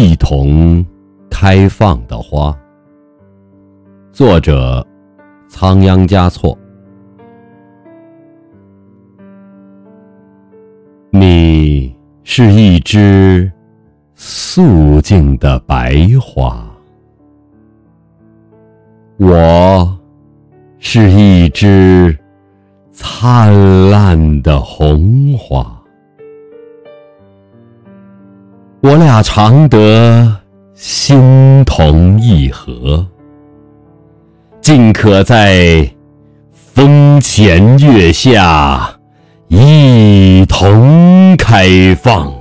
一同开放的花。作者：仓央嘉措。你是一枝素净的白花，我是一枝灿烂的红花。我俩常得心同意合，尽可在风前月下一同开放。